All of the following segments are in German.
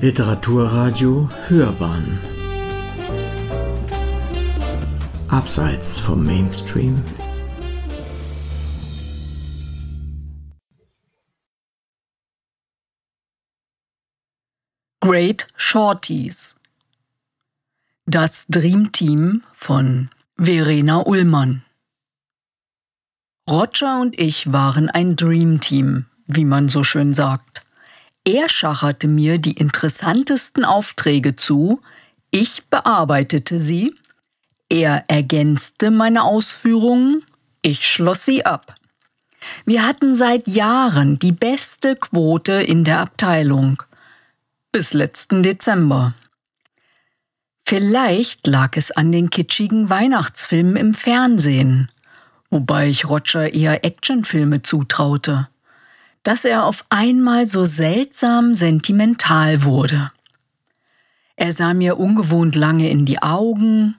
Literaturradio Hörbahn. Abseits vom Mainstream. Great Shorties. Das Dream Team von Verena Ullmann. Roger und ich waren ein Dream Team, wie man so schön sagt. Er schacherte mir die interessantesten Aufträge zu, ich bearbeitete sie, er ergänzte meine Ausführungen, ich schloss sie ab. Wir hatten seit Jahren die beste Quote in der Abteilung. Bis letzten Dezember. Vielleicht lag es an den kitschigen Weihnachtsfilmen im Fernsehen, wobei ich Roger eher Actionfilme zutraute dass er auf einmal so seltsam sentimental wurde. Er sah mir ungewohnt lange in die Augen,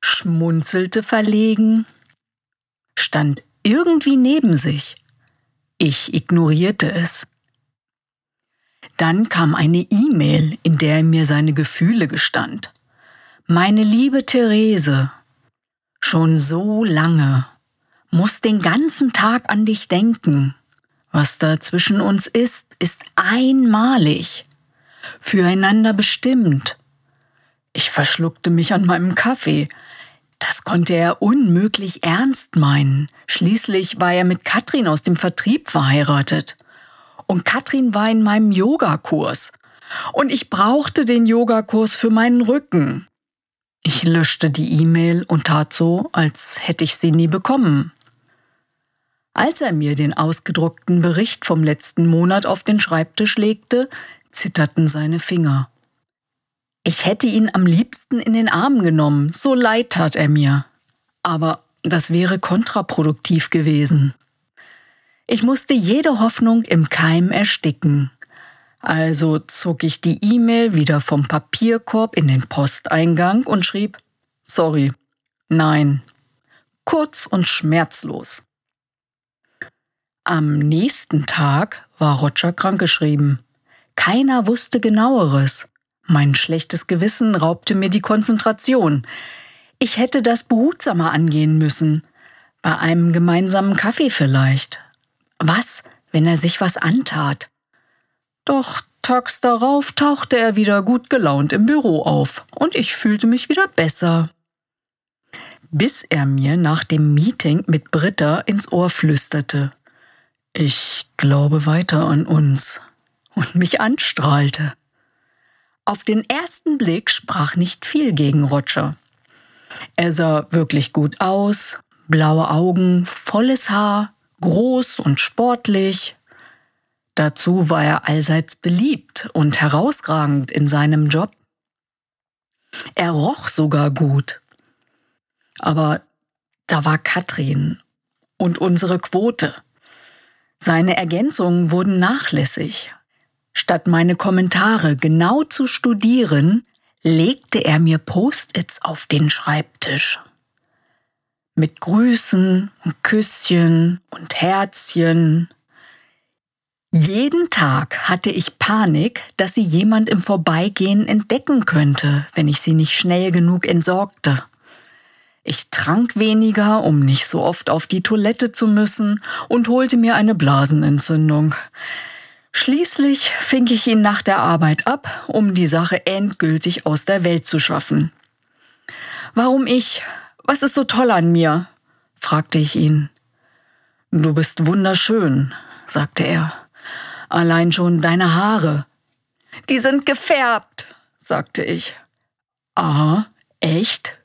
schmunzelte verlegen, stand irgendwie neben sich. Ich ignorierte es. Dann kam eine E-Mail, in der er mir seine Gefühle gestand. Meine liebe Therese, schon so lange, muss den ganzen Tag an dich denken. Was da zwischen uns ist, ist einmalig, füreinander bestimmt. Ich verschluckte mich an meinem Kaffee. Das konnte er unmöglich ernst meinen. Schließlich war er mit Katrin aus dem Vertrieb verheiratet. Und Katrin war in meinem Yogakurs. Und ich brauchte den Yogakurs für meinen Rücken. Ich löschte die E-Mail und tat so, als hätte ich sie nie bekommen. Als er mir den ausgedruckten Bericht vom letzten Monat auf den Schreibtisch legte, zitterten seine Finger. Ich hätte ihn am liebsten in den Arm genommen, so leid tat er mir. Aber das wäre kontraproduktiv gewesen. Ich musste jede Hoffnung im Keim ersticken. Also zog ich die E-Mail wieder vom Papierkorb in den Posteingang und schrieb Sorry, nein. Kurz und schmerzlos. Am nächsten Tag war Roger krankgeschrieben. Keiner wusste genaueres. Mein schlechtes Gewissen raubte mir die Konzentration. Ich hätte das behutsamer angehen müssen. Bei einem gemeinsamen Kaffee vielleicht. Was, wenn er sich was antat? Doch tags darauf tauchte er wieder gut gelaunt im Büro auf und ich fühlte mich wieder besser. Bis er mir nach dem Meeting mit Britta ins Ohr flüsterte. Ich glaube weiter an uns und mich anstrahlte. Auf den ersten Blick sprach nicht viel gegen Roger. Er sah wirklich gut aus, blaue Augen, volles Haar, groß und sportlich. Dazu war er allseits beliebt und herausragend in seinem Job. Er roch sogar gut. Aber da war Katrin und unsere Quote. Seine Ergänzungen wurden nachlässig. Statt meine Kommentare genau zu studieren, legte er mir Post-its auf den Schreibtisch. Mit Grüßen und Küsschen und Herzchen. Jeden Tag hatte ich Panik, dass sie jemand im Vorbeigehen entdecken könnte, wenn ich sie nicht schnell genug entsorgte. Ich trank weniger, um nicht so oft auf die Toilette zu müssen, und holte mir eine Blasenentzündung. Schließlich fing ich ihn nach der Arbeit ab, um die Sache endgültig aus der Welt zu schaffen. Warum ich? Was ist so toll an mir? fragte ich ihn. Du bist wunderschön, sagte er. Allein schon deine Haare. Die sind gefärbt, sagte ich. Aha, echt?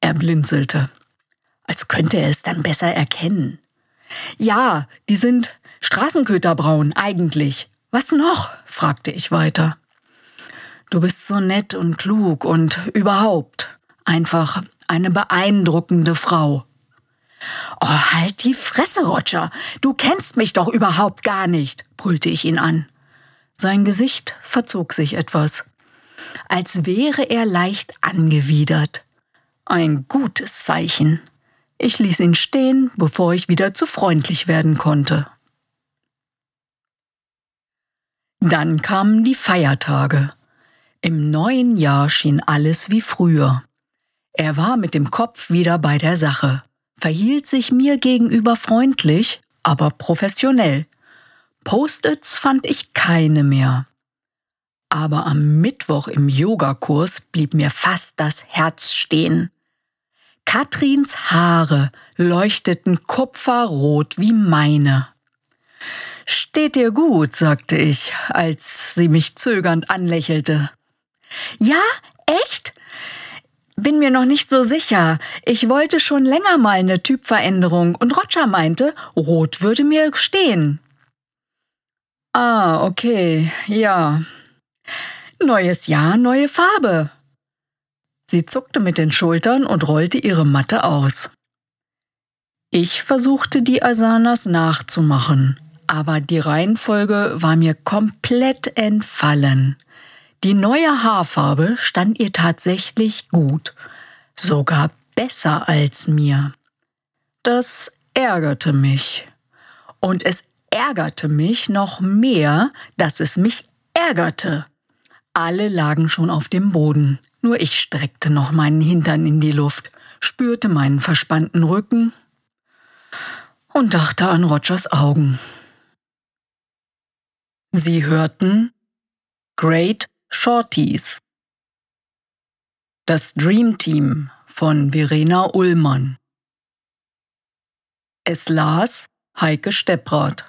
Er blinzelte, als könnte er es dann besser erkennen. Ja, die sind Straßenköterbraun eigentlich. Was noch? fragte ich weiter. Du bist so nett und klug und überhaupt einfach eine beeindruckende Frau. Oh, halt die Fresse, Roger. Du kennst mich doch überhaupt gar nicht, brüllte ich ihn an. Sein Gesicht verzog sich etwas, als wäre er leicht angewidert. Ein gutes Zeichen. Ich ließ ihn stehen, bevor ich wieder zu freundlich werden konnte. Dann kamen die Feiertage. Im neuen Jahr schien alles wie früher. Er war mit dem Kopf wieder bei der Sache, verhielt sich mir gegenüber freundlich, aber professionell. Post-its fand ich keine mehr. Aber am Mittwoch im Yogakurs blieb mir fast das Herz stehen. Katrins Haare leuchteten kupferrot wie meine. Steht dir gut, sagte ich, als sie mich zögernd anlächelte. Ja, echt? Bin mir noch nicht so sicher. Ich wollte schon länger mal eine Typveränderung und Roger meinte, rot würde mir stehen. Ah, okay, ja. Neues Jahr, neue Farbe. Sie zuckte mit den Schultern und rollte ihre Matte aus. Ich versuchte die Asanas nachzumachen, aber die Reihenfolge war mir komplett entfallen. Die neue Haarfarbe stand ihr tatsächlich gut, sogar besser als mir. Das ärgerte mich. Und es ärgerte mich noch mehr, dass es mich ärgerte. Alle lagen schon auf dem Boden, nur ich streckte noch meinen Hintern in die Luft, spürte meinen verspannten Rücken und dachte an Rogers Augen. Sie hörten Great Shorties. Das Dream Team von Verena Ullmann. Es las Heike Stepprath.